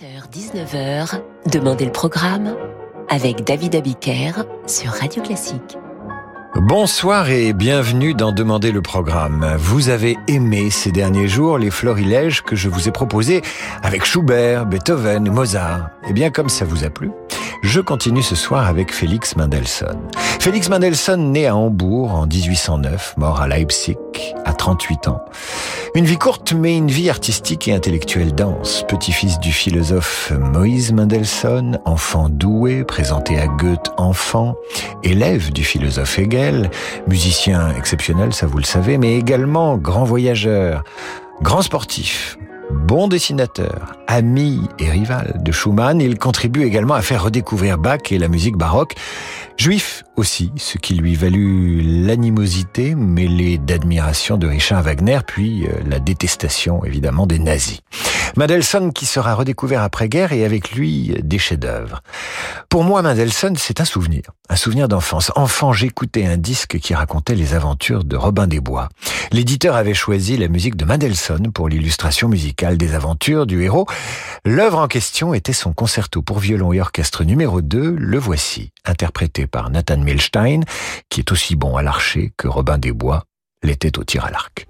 18h-19h, Demandez le programme avec David Abiker sur Radio Classique. Bonsoir et bienvenue dans Demandez le programme. Vous avez aimé ces derniers jours les florilèges que je vous ai proposés avec Schubert, Beethoven et Mozart. Et eh bien comme ça vous a plu, je continue ce soir avec Félix Mendelssohn. Félix Mendelssohn, né à Hambourg en 1809, mort à Leipzig à 38 ans. Une vie courte, mais une vie artistique et intellectuelle dense. Petit-fils du philosophe Moïse Mendelssohn, enfant doué, présenté à Goethe enfant, élève du philosophe Hegel, musicien exceptionnel, ça vous le savez, mais également grand voyageur, grand sportif, Bon dessinateur, ami et rival de Schumann, il contribue également à faire redécouvrir Bach et la musique baroque. Juif aussi, ce qui lui valut l'animosité mêlée d'admiration de Richard Wagner, puis euh, la détestation évidemment des nazis. Mendelssohn qui sera redécouvert après-guerre et avec lui des chefs-d'œuvre. Pour moi, Mendelssohn, c'est un souvenir, un souvenir d'enfance. Enfant, j'écoutais un disque qui racontait les aventures de Robin des Bois. L'éditeur avait choisi la musique de Mendelssohn pour l'illustration musicale des aventures du héros. L'œuvre en question était son concerto pour violon et orchestre numéro 2, Le Voici, interprété par Nathan Milstein, qui est aussi bon à l'archer que Robin des Bois l'était au tir à l'arc.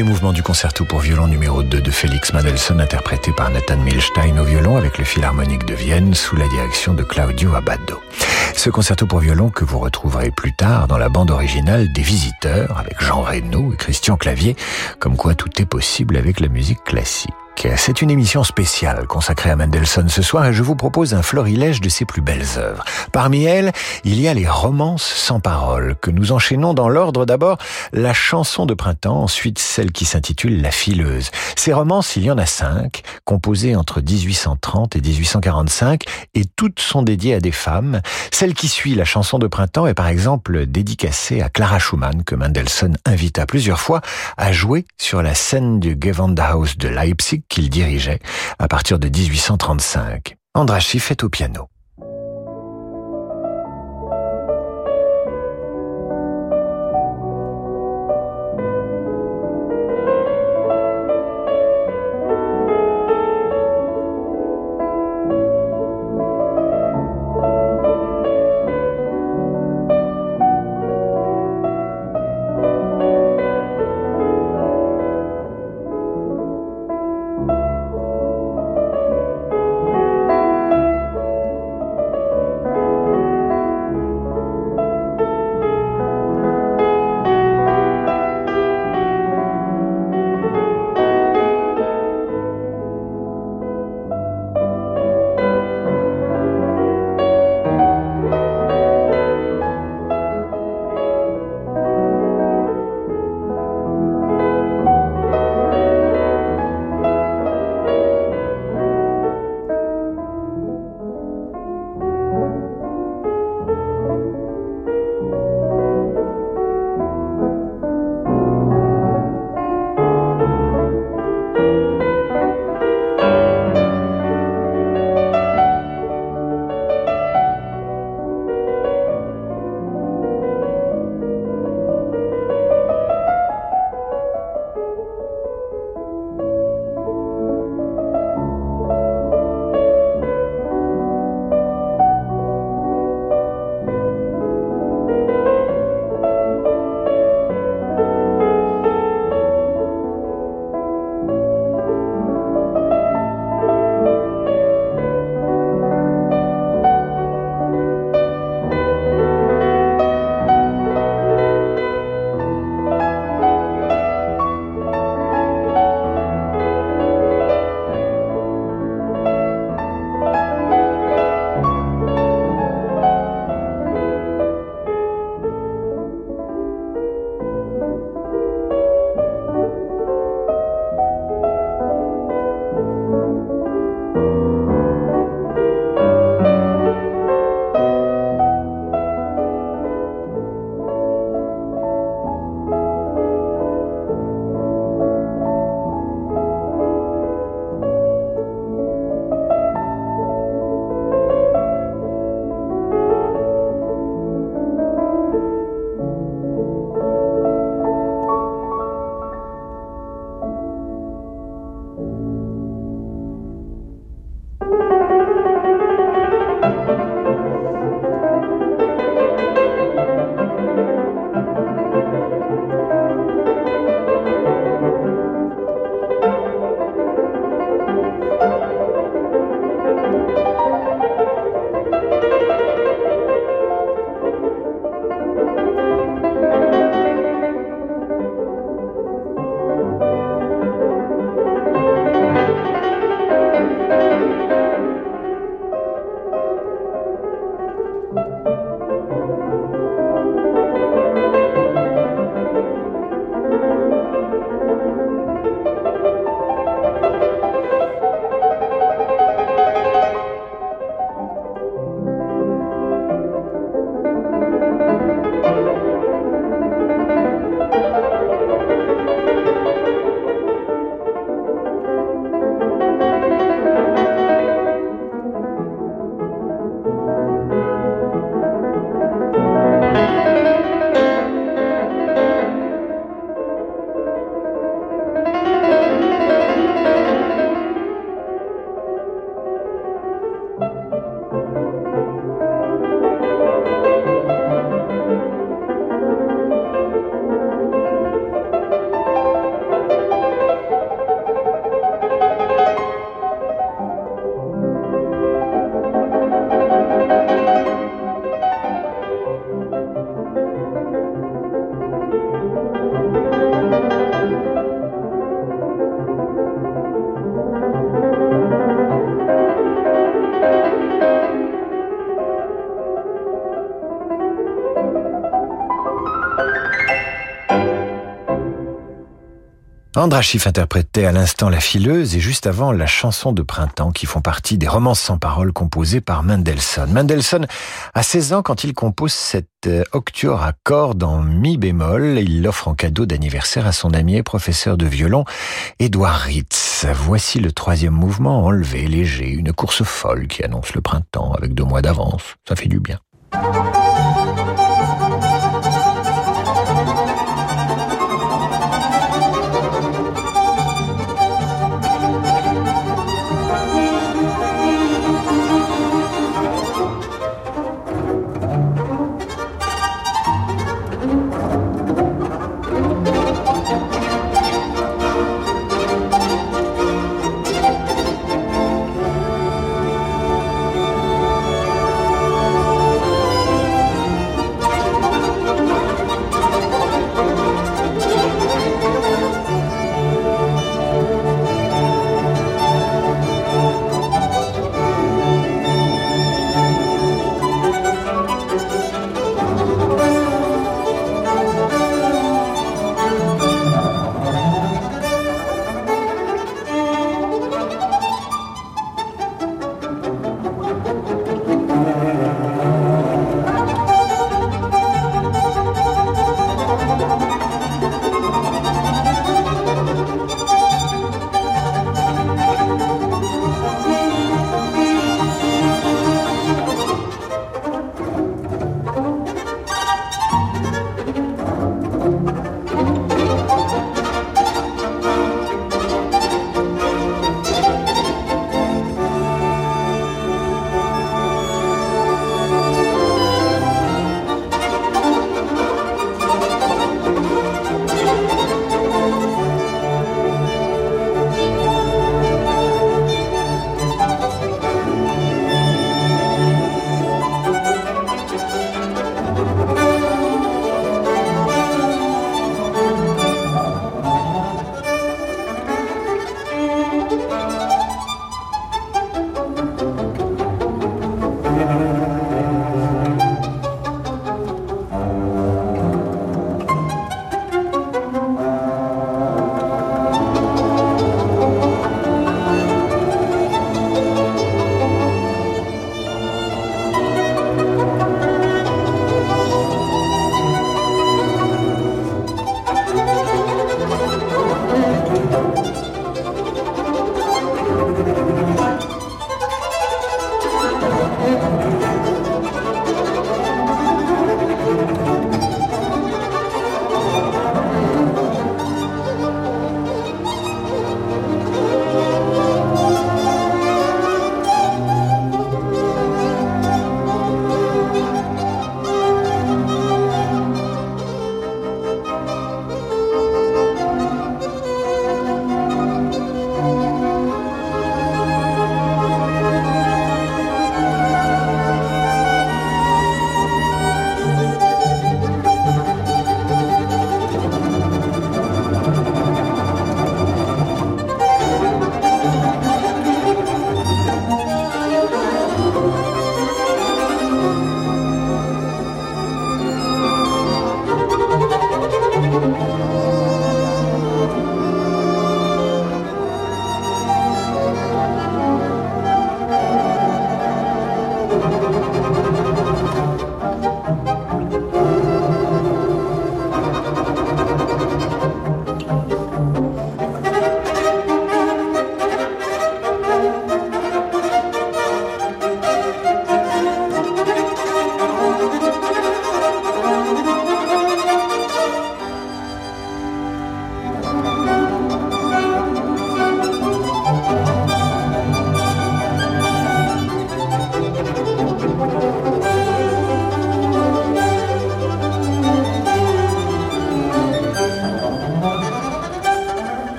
Premier mouvement du concerto pour violon numéro 2 de Félix Mendelssohn interprété par Nathan Milstein au violon avec le Philharmonique de Vienne sous la direction de Claudio Abbado. Ce concerto pour violon que vous retrouverez plus tard dans la bande originale des Visiteurs avec Jean Reno et Christian Clavier, comme quoi tout est possible avec la musique classique. C'est une émission spéciale consacrée à Mendelssohn ce soir et je vous propose un florilège de ses plus belles œuvres. Parmi elles, il y a les romances sans paroles que nous enchaînons dans l'ordre d'abord la chanson de printemps, ensuite celle qui s'intitule La fileuse. Ces romances, il y en a cinq, composées entre 1830 et 1845 et toutes sont dédiées à des femmes. Celle qui suit la chanson de printemps est par exemple dédicacée à Clara Schumann que Mendelssohn invita plusieurs fois à jouer sur la scène du Gewandhaus de Leipzig qu'il dirigeait à partir de 1835. Andras Schiff est au piano. Andra Schiff interprétait à l'instant La fileuse et juste avant la chanson de printemps qui font partie des romances sans paroles composées par Mendelssohn. Mendelssohn a 16 ans quand il compose cette euh, octuor à cordes en mi bémol. Il l'offre en cadeau d'anniversaire à son ami et professeur de violon, Edouard Ritz. Voici le troisième mouvement enlevé, léger, une course folle qui annonce le printemps avec deux mois d'avance. Ça fait du bien.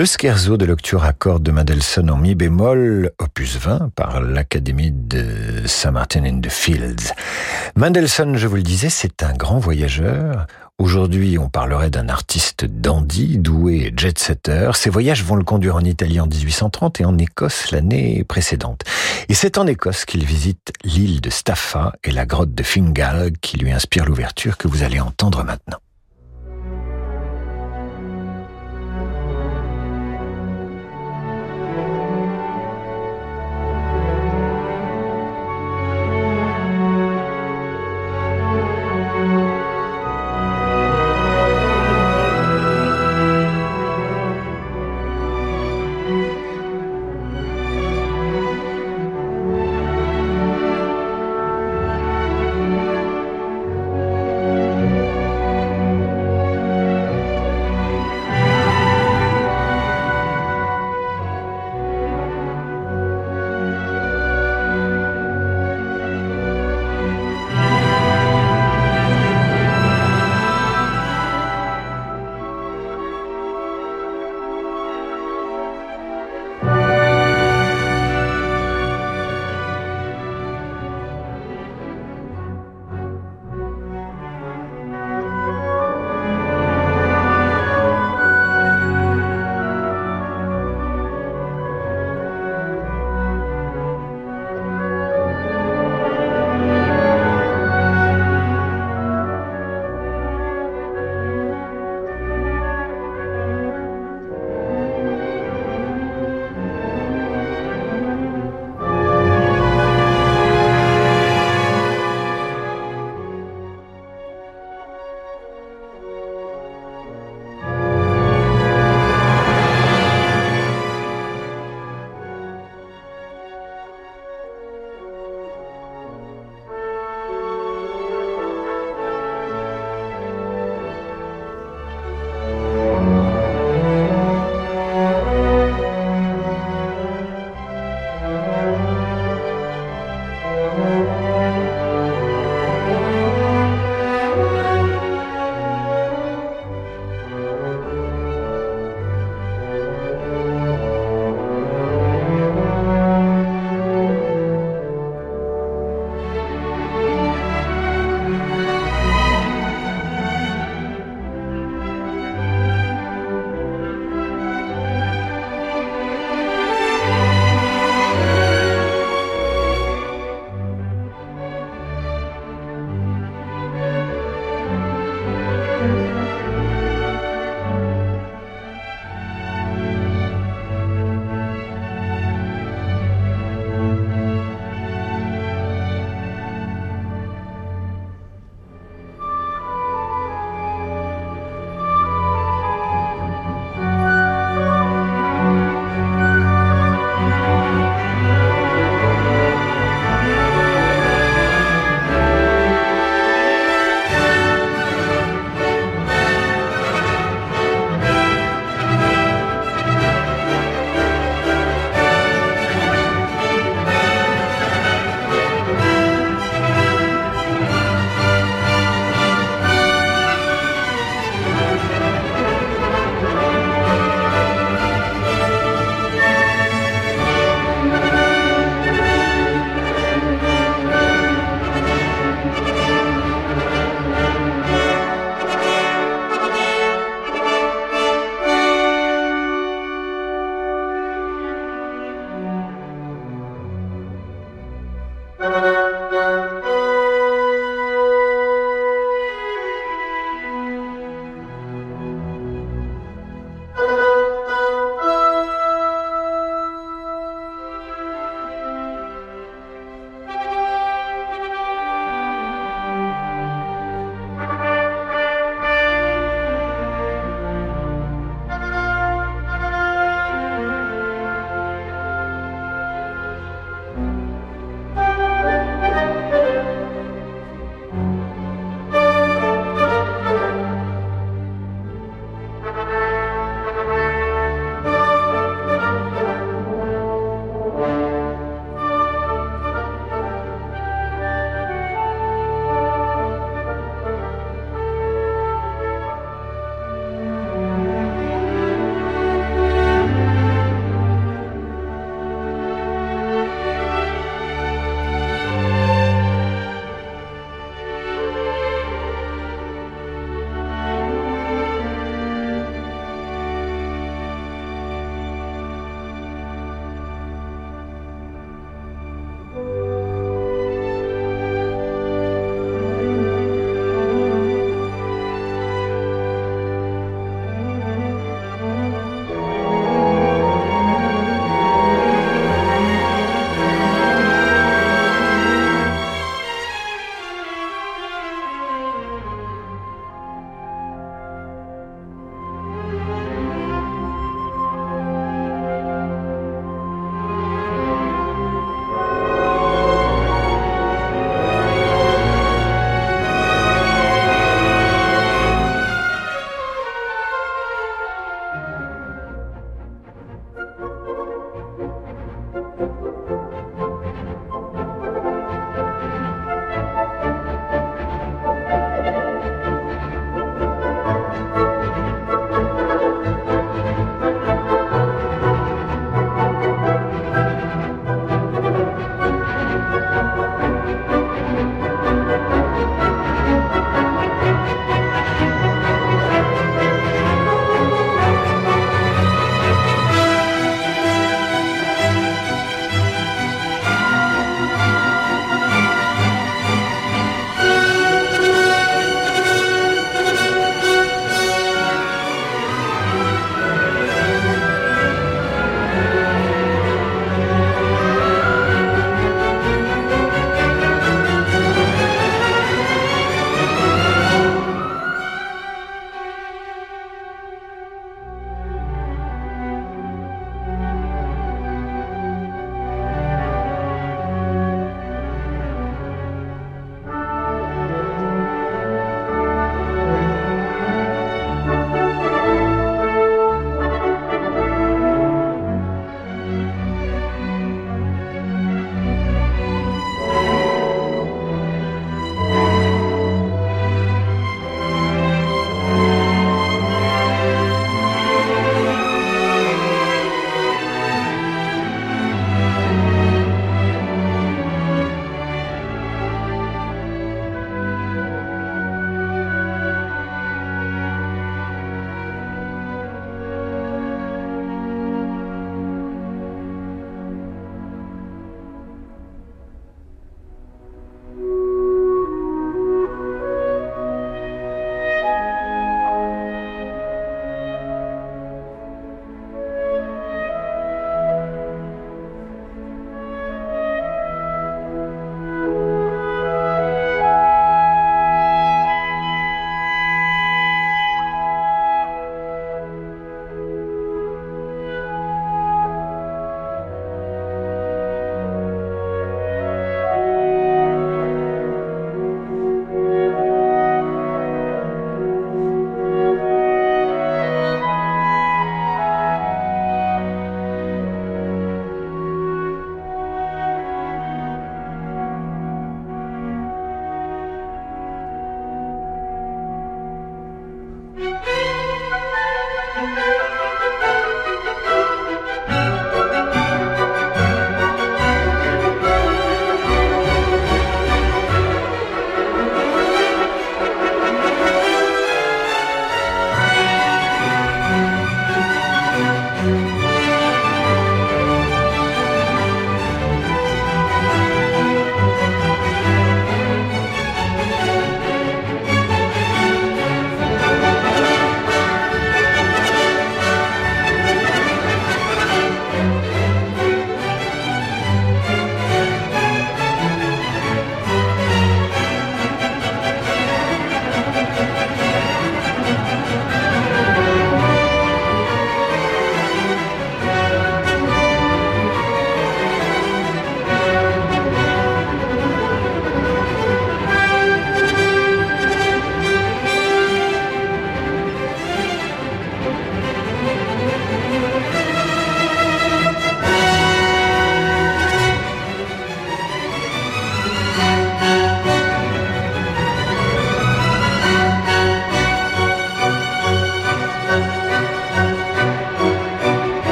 Le scherzo de l'octure à cordes de Mendelssohn en mi bémol, opus 20, par l'Académie de Saint-Martin in the Fields. Mendelssohn, je vous le disais, c'est un grand voyageur. Aujourd'hui, on parlerait d'un artiste dandy, doué et jet-setter. Ses voyages vont le conduire en Italie en 1830 et en Écosse l'année précédente. Et c'est en Écosse qu'il visite l'île de Staffa et la grotte de Fingal qui lui inspire l'ouverture que vous allez entendre maintenant.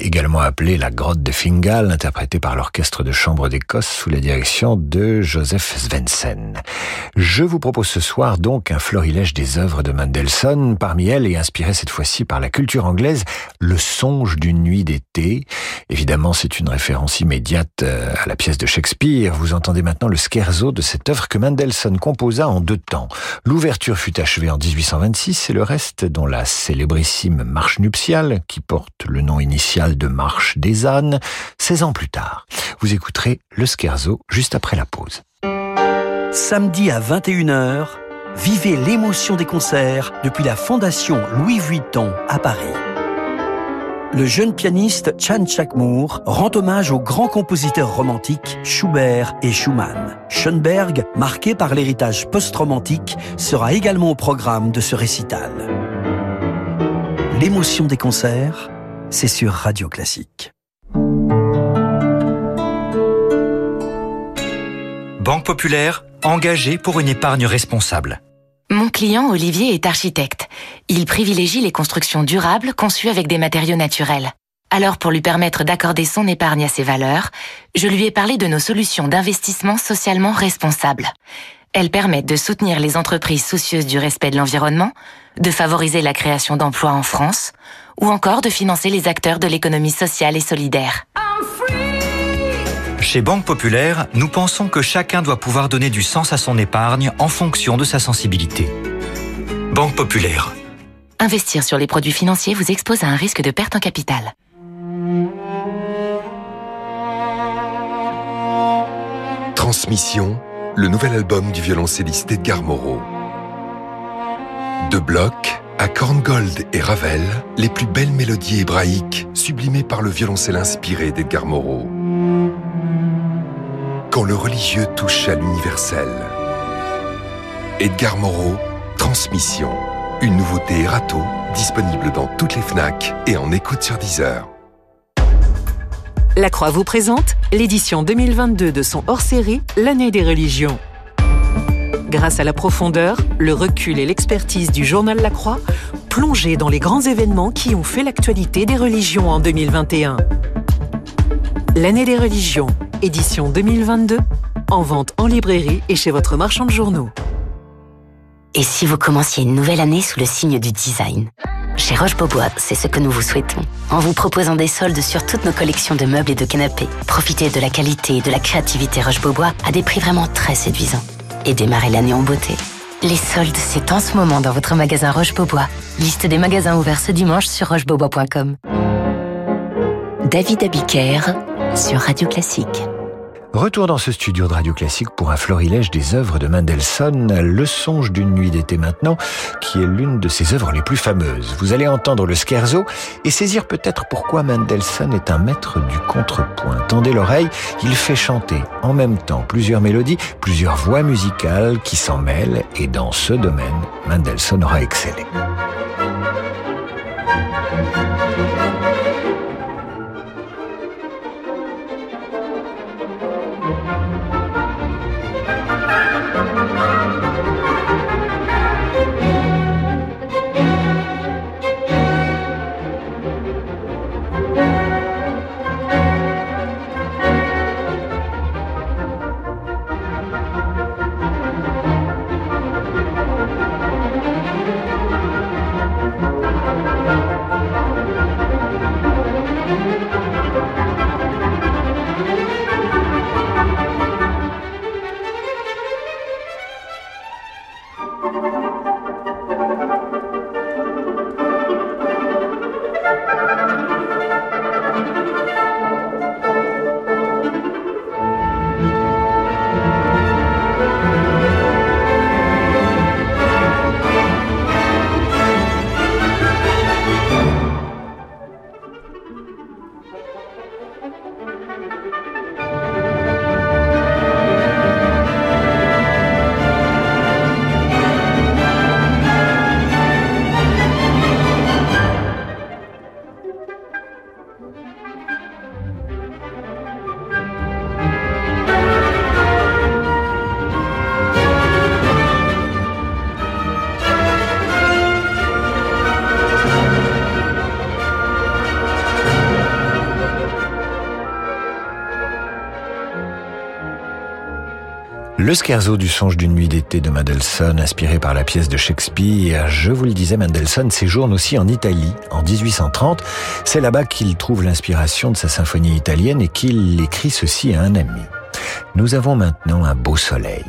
Également appelés la grotte de Fingal, interprétée par l'orchestre de chambre d'Écosse sous la direction de Joseph Svensson. Je vous propose ce soir donc un florilège des œuvres de Mendelssohn, parmi elles et inspiré cette fois-ci par la culture anglaise, Le songe d'une nuit d'été. Évidemment, c'est une référence immédiate euh, à la pièce de Shakespeare. Vous entendez maintenant le scherzo de cette œuvre que Mendelssohn composa en deux temps. L'ouverture fut achevée en 1826 et le reste, dont la célébrissime marche nuptiale, qui porte le nom initial de Marche des ânes, 16 ans plus tard. Vous écouterez le Scherzo juste après la pause. Samedi à 21h, vivez l'émotion des concerts depuis la Fondation Louis Vuitton à Paris. Le jeune pianiste Chan Chakmour rend hommage aux grands compositeurs romantiques Schubert et Schumann. Schoenberg, marqué par l'héritage post-romantique, sera également au programme de ce récital. L'émotion des concerts, c'est sur Radio Classique. Banque Populaire, engagée pour une épargne responsable. Mon client Olivier est architecte. Il privilégie les constructions durables conçues avec des matériaux naturels. Alors pour lui permettre d'accorder son épargne à ses valeurs, je lui ai parlé de nos solutions d'investissement socialement responsables. Elles permettent de soutenir les entreprises soucieuses du respect de l'environnement, de favoriser la création d'emplois en France, ou encore de financer les acteurs de l'économie sociale et solidaire. Chez Banque Populaire, nous pensons que chacun doit pouvoir donner du sens à son épargne en fonction de sa sensibilité. Banque Populaire. Investir sur les produits financiers vous expose à un risque de perte en capital. Transmission, le nouvel album du violoncelliste Edgar Moreau. De blocs à Korngold et Ravel, les plus belles mélodies hébraïques sublimées par le violoncelle inspiré d'Edgar Moreau. Quand le religieux touche à l'universel. Edgar Moreau, Transmission. Une nouveauté Erato, disponible dans toutes les FNAC et en écoute sur Deezer. La Croix vous présente l'édition 2022 de son hors-série L'année des religions. Grâce à la profondeur, le recul et l'expertise du journal La Croix, plongez dans les grands événements qui ont fait l'actualité des religions en 2021. L'année des religions, édition 2022, en vente en librairie et chez votre marchand de journaux. Et si vous commenciez une nouvelle année sous le signe du design? Chez Roche-Beaubois, c'est ce que nous vous souhaitons. En vous proposant des soldes sur toutes nos collections de meubles et de canapés, profitez de la qualité et de la créativité Roche-Beaubois à des prix vraiment très séduisants. Et démarrez l'année en beauté. Les soldes, c'est en ce moment dans votre magasin Roche-Beaubois. Liste des magasins ouverts ce dimanche sur rochebeaubois.com. David Abiker sur Radio Classique. Retour dans ce studio de Radio Classique pour un florilège des œuvres de Mendelssohn, Le songe d'une nuit d'été maintenant, qui est l'une de ses œuvres les plus fameuses. Vous allez entendre le scherzo et saisir peut-être pourquoi Mendelssohn est un maître du contrepoint. Tendez l'oreille, il fait chanter en même temps plusieurs mélodies, plusieurs voix musicales qui s'en mêlent et dans ce domaine, Mendelssohn aura excellé. Le scherzo du songe d'une nuit d'été de Mendelssohn, inspiré par la pièce de Shakespeare. Je vous le disais, Mendelssohn séjourne aussi en Italie en 1830. C'est là-bas qu'il trouve l'inspiration de sa symphonie italienne et qu'il écrit ceci à un ami. Nous avons maintenant un beau soleil,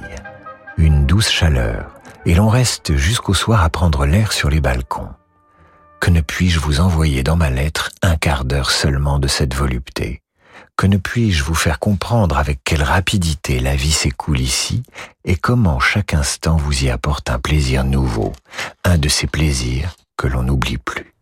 une douce chaleur, et l'on reste jusqu'au soir à prendre l'air sur les balcons. Que ne puis-je vous envoyer dans ma lettre un quart d'heure seulement de cette volupté? Que ne puis-je vous faire comprendre avec quelle rapidité la vie s'écoule ici et comment chaque instant vous y apporte un plaisir nouveau, un de ces plaisirs que l'on n'oublie plus?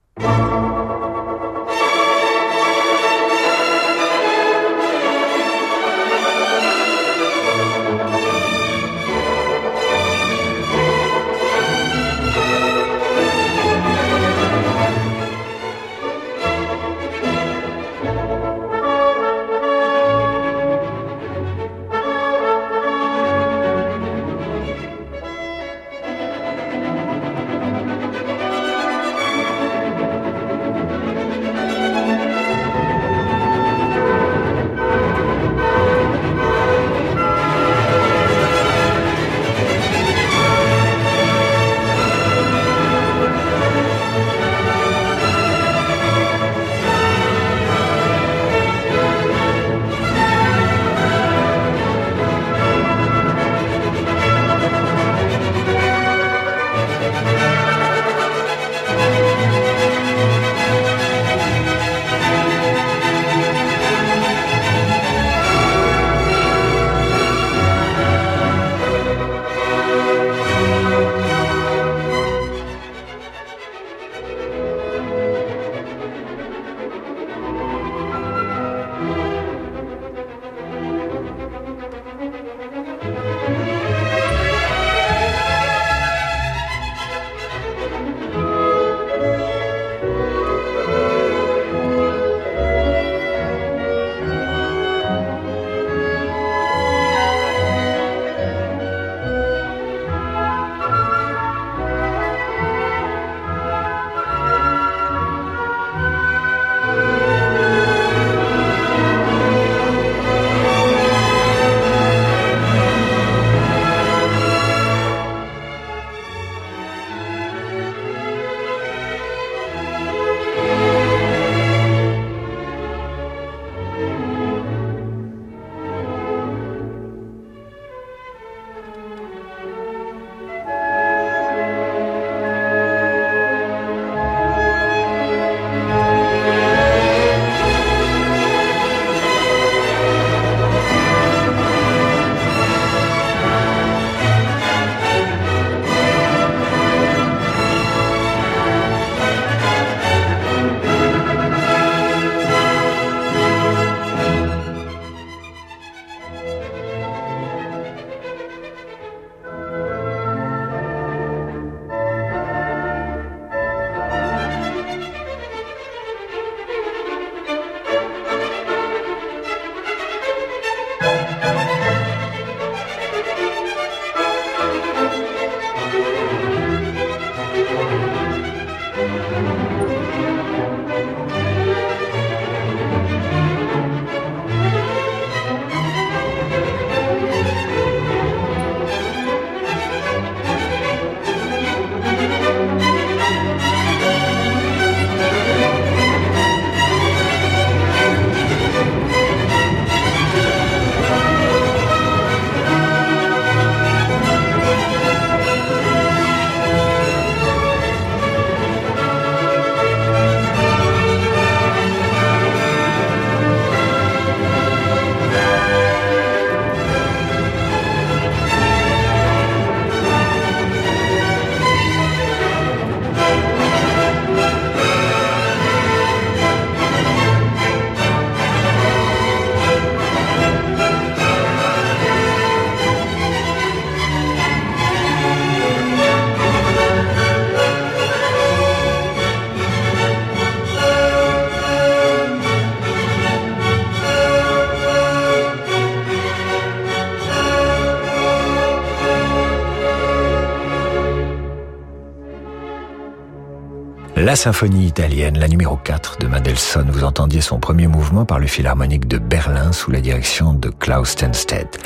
La symphonie italienne, la numéro 4 de Mendelssohn, vous entendiez son premier mouvement par le Philharmonique de Berlin sous la direction de Klaus Stenstedt.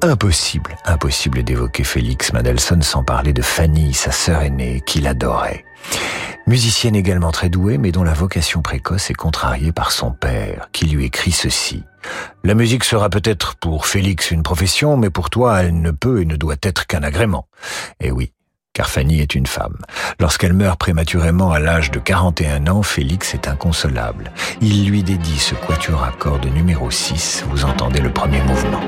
Impossible, impossible d'évoquer Félix Mendelssohn sans parler de Fanny, sa sœur aînée, qu'il adorait. Musicienne également très douée, mais dont la vocation précoce est contrariée par son père, qui lui écrit ceci. La musique sera peut-être pour Félix une profession, mais pour toi, elle ne peut et ne doit être qu'un agrément. Et oui, car Fanny est une femme. Lorsqu'elle meurt prématurément à l'âge de 41 ans, Félix est inconsolable. Il lui dédie ce quatuor à cordes numéro 6, vous entendez le premier mouvement.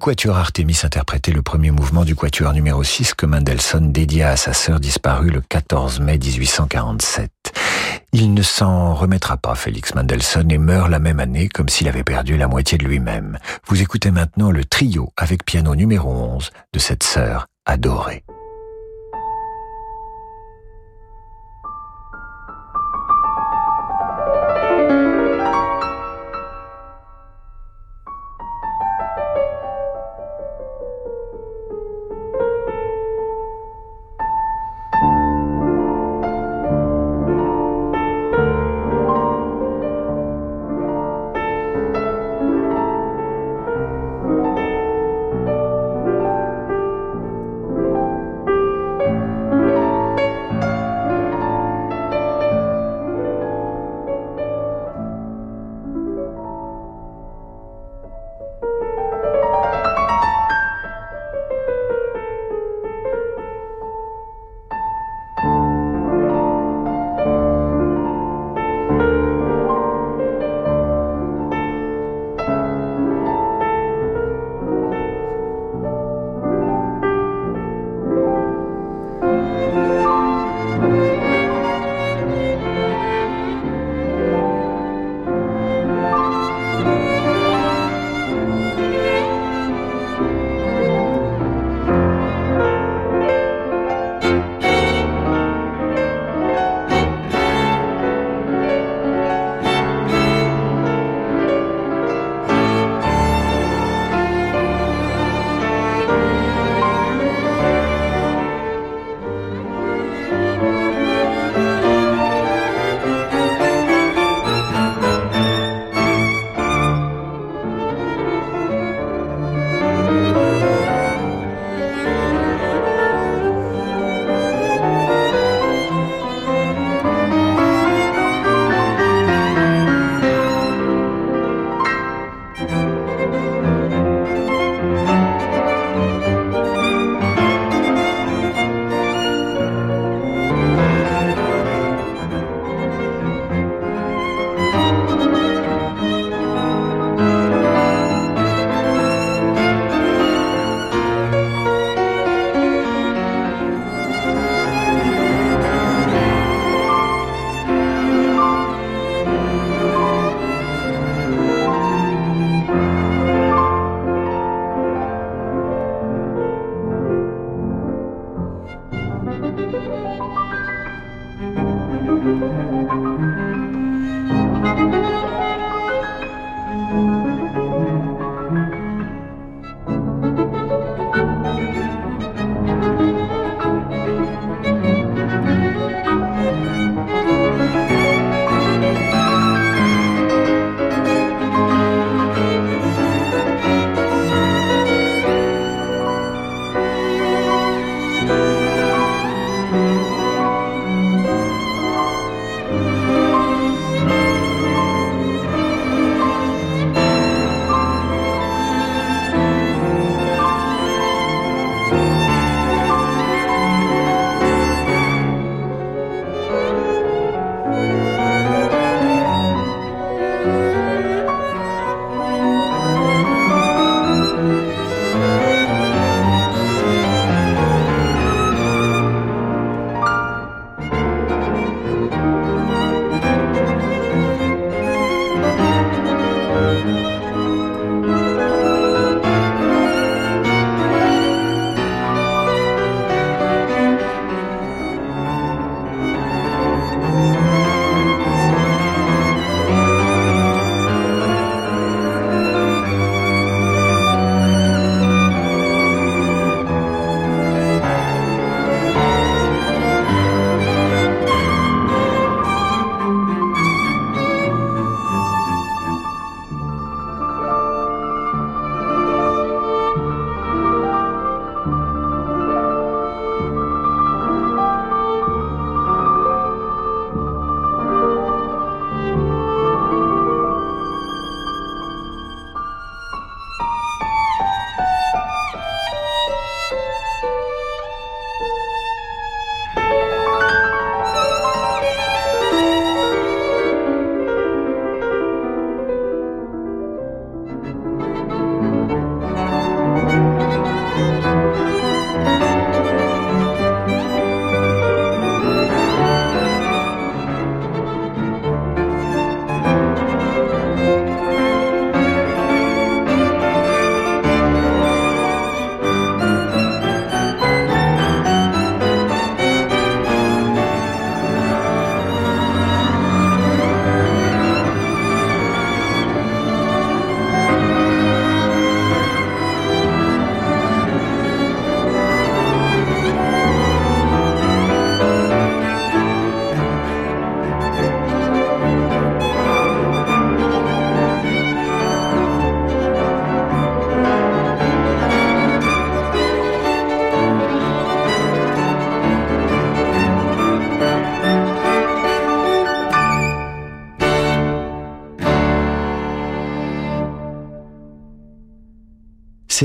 Quatuor Artemis interprétait le premier mouvement du quatuor numéro 6 que Mendelssohn dédia à sa sœur disparue le 14 mai 1847. Il ne s'en remettra pas, Félix Mendelssohn, et meurt la même année comme s'il avait perdu la moitié de lui-même. Vous écoutez maintenant le trio avec piano numéro 11 de cette sœur adorée.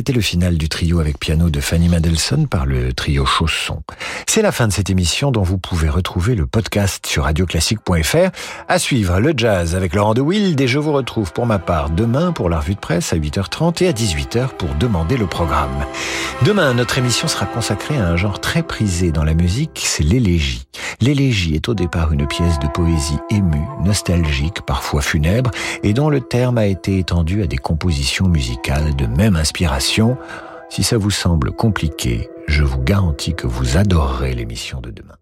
C'était le final du trio avec piano de Fanny Mendelssohn par le trio Chausson. C'est la fin de cette émission dont vous pouvez retrouver le podcast sur radioclassique.fr. À suivre le jazz avec Laurent de Wild et je vous retrouve pour ma part demain pour la revue de presse à 8h30 et à 18h pour demander le programme. Demain, notre émission sera consacrée à un genre très prisé dans la musique, c'est l'élégie. L'élégie est au départ une pièce de poésie émue, nostalgique, parfois funèbre, et dont le terme a été étendu à des compositions musicales de même inspiration. Si ça vous semble compliqué, je vous garantis que vous adorerez l'émission de demain.